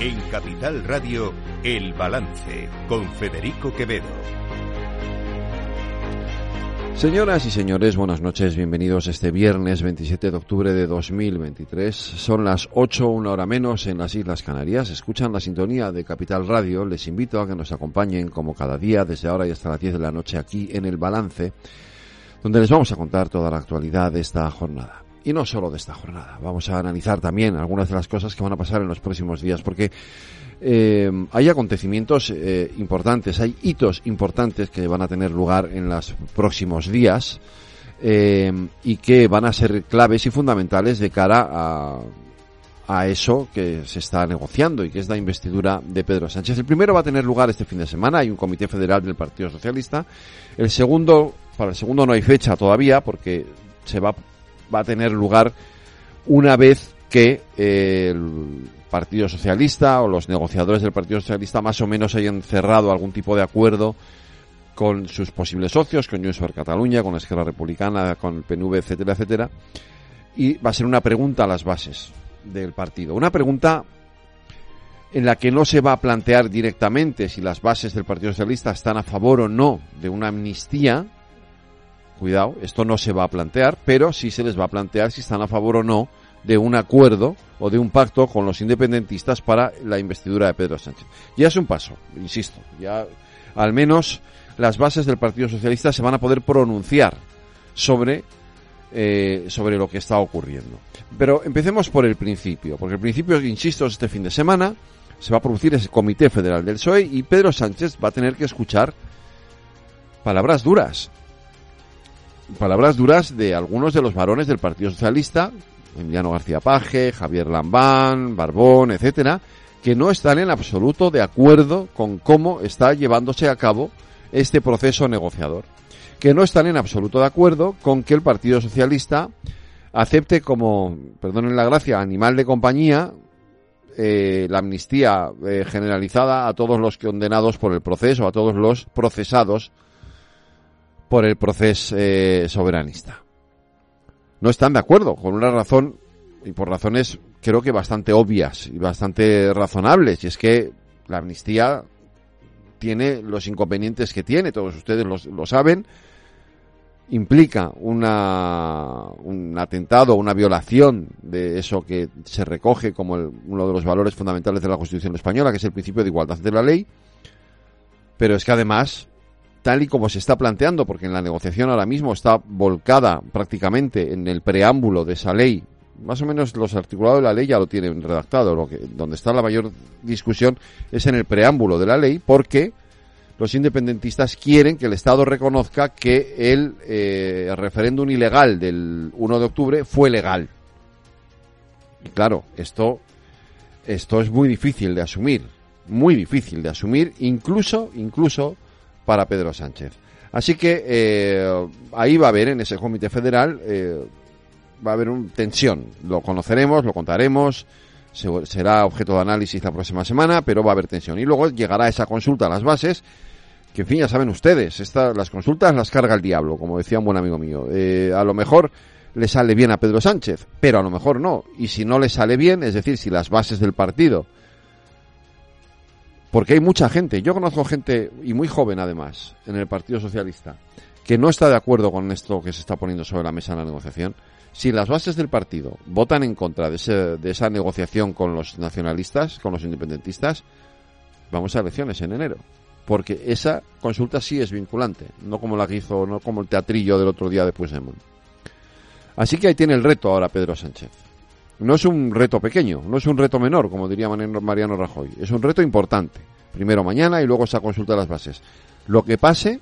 En Capital Radio, El Balance, con Federico Quevedo. Señoras y señores, buenas noches, bienvenidos este viernes 27 de octubre de 2023. Son las 8, una hora menos en las Islas Canarias. Escuchan la sintonía de Capital Radio. Les invito a que nos acompañen como cada día desde ahora y hasta las 10 de la noche aquí en El Balance, donde les vamos a contar toda la actualidad de esta jornada. Y no solo de esta jornada, vamos a analizar también algunas de las cosas que van a pasar en los próximos días, porque eh, hay acontecimientos eh, importantes, hay hitos importantes que van a tener lugar en los próximos días eh, y que van a ser claves y fundamentales de cara a, a eso que se está negociando y que es la investidura de Pedro Sánchez. El primero va a tener lugar este fin de semana, hay un comité federal del Partido Socialista. El segundo, para el segundo no hay fecha todavía porque se va, va a tener lugar una vez que el Partido Socialista o los negociadores del Partido Socialista más o menos hayan cerrado algún tipo de acuerdo con sus posibles socios, con Junts per Cataluña, con la Esquerra Republicana, con el PNV, etcétera, etcétera. Y va a ser una pregunta a las bases del partido. Una pregunta en la que no se va a plantear directamente si las bases del Partido Socialista están a favor o no de una amnistía. Cuidado, esto no se va a plantear, pero sí se les va a plantear si están a favor o no de un acuerdo o de un pacto con los independentistas para la investidura de Pedro Sánchez. Ya es un paso, insisto, ya al menos las bases del Partido Socialista se van a poder pronunciar sobre eh, sobre lo que está ocurriendo. Pero empecemos por el principio, porque el principio, insisto, este fin de semana se va a producir ese Comité Federal del PSOE y Pedro Sánchez va a tener que escuchar palabras duras. Palabras duras de algunos de los varones del Partido Socialista Emiliano García Paje, Javier Lambán, Barbón, etcétera, que no están en absoluto de acuerdo con cómo está llevándose a cabo este proceso negociador. Que no están en absoluto de acuerdo con que el Partido Socialista acepte como, perdonen la gracia, animal de compañía eh, la amnistía eh, generalizada a todos los condenados por el proceso, a todos los procesados por el proceso eh, soberanista. No están de acuerdo, con una razón, y por razones creo que bastante obvias y bastante razonables, y es que la amnistía tiene los inconvenientes que tiene, todos ustedes lo, saben, implica una, un atentado, una violación de eso que se recoge como uno de los valores fundamentales de la Constitución española, que es el principio de igualdad de la ley, pero es que además tal y como se está planteando, porque en la negociación ahora mismo está volcada prácticamente en el preámbulo de esa ley. Más o menos los articulados de la ley ya lo tienen redactado. Lo que, donde está la mayor discusión es en el preámbulo de la ley, porque los independentistas quieren que el Estado reconozca que el eh, referéndum ilegal del 1 de octubre fue legal. Y claro, esto, esto es muy difícil de asumir, muy difícil de asumir, incluso, incluso para Pedro Sánchez. Así que eh, ahí va a haber, en ese comité federal, eh, va a haber una tensión. Lo conoceremos, lo contaremos, será objeto de análisis la próxima semana, pero va a haber tensión. Y luego llegará esa consulta a las bases, que en fin, ya saben ustedes, esta, las consultas las carga el diablo, como decía un buen amigo mío. Eh, a lo mejor le sale bien a Pedro Sánchez, pero a lo mejor no. Y si no le sale bien, es decir, si las bases del partido porque hay mucha gente, yo conozco gente, y muy joven además, en el Partido Socialista, que no está de acuerdo con esto que se está poniendo sobre la mesa en la negociación. Si las bases del partido votan en contra de, de esa negociación con los nacionalistas, con los independentistas, vamos a elecciones en enero. Porque esa consulta sí es vinculante, no como la que hizo, no como el teatrillo del otro día de Puigdemont. Así que ahí tiene el reto ahora Pedro Sánchez no es un reto pequeño, no es un reto menor, como diría Mariano Rajoy, es un reto importante. Primero mañana y luego esa consulta de las bases. Lo que pase,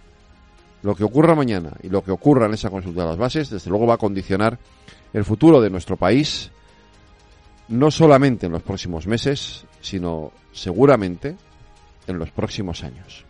lo que ocurra mañana y lo que ocurra en esa consulta de las bases, desde luego va a condicionar el futuro de nuestro país, no solamente en los próximos meses, sino seguramente en los próximos años.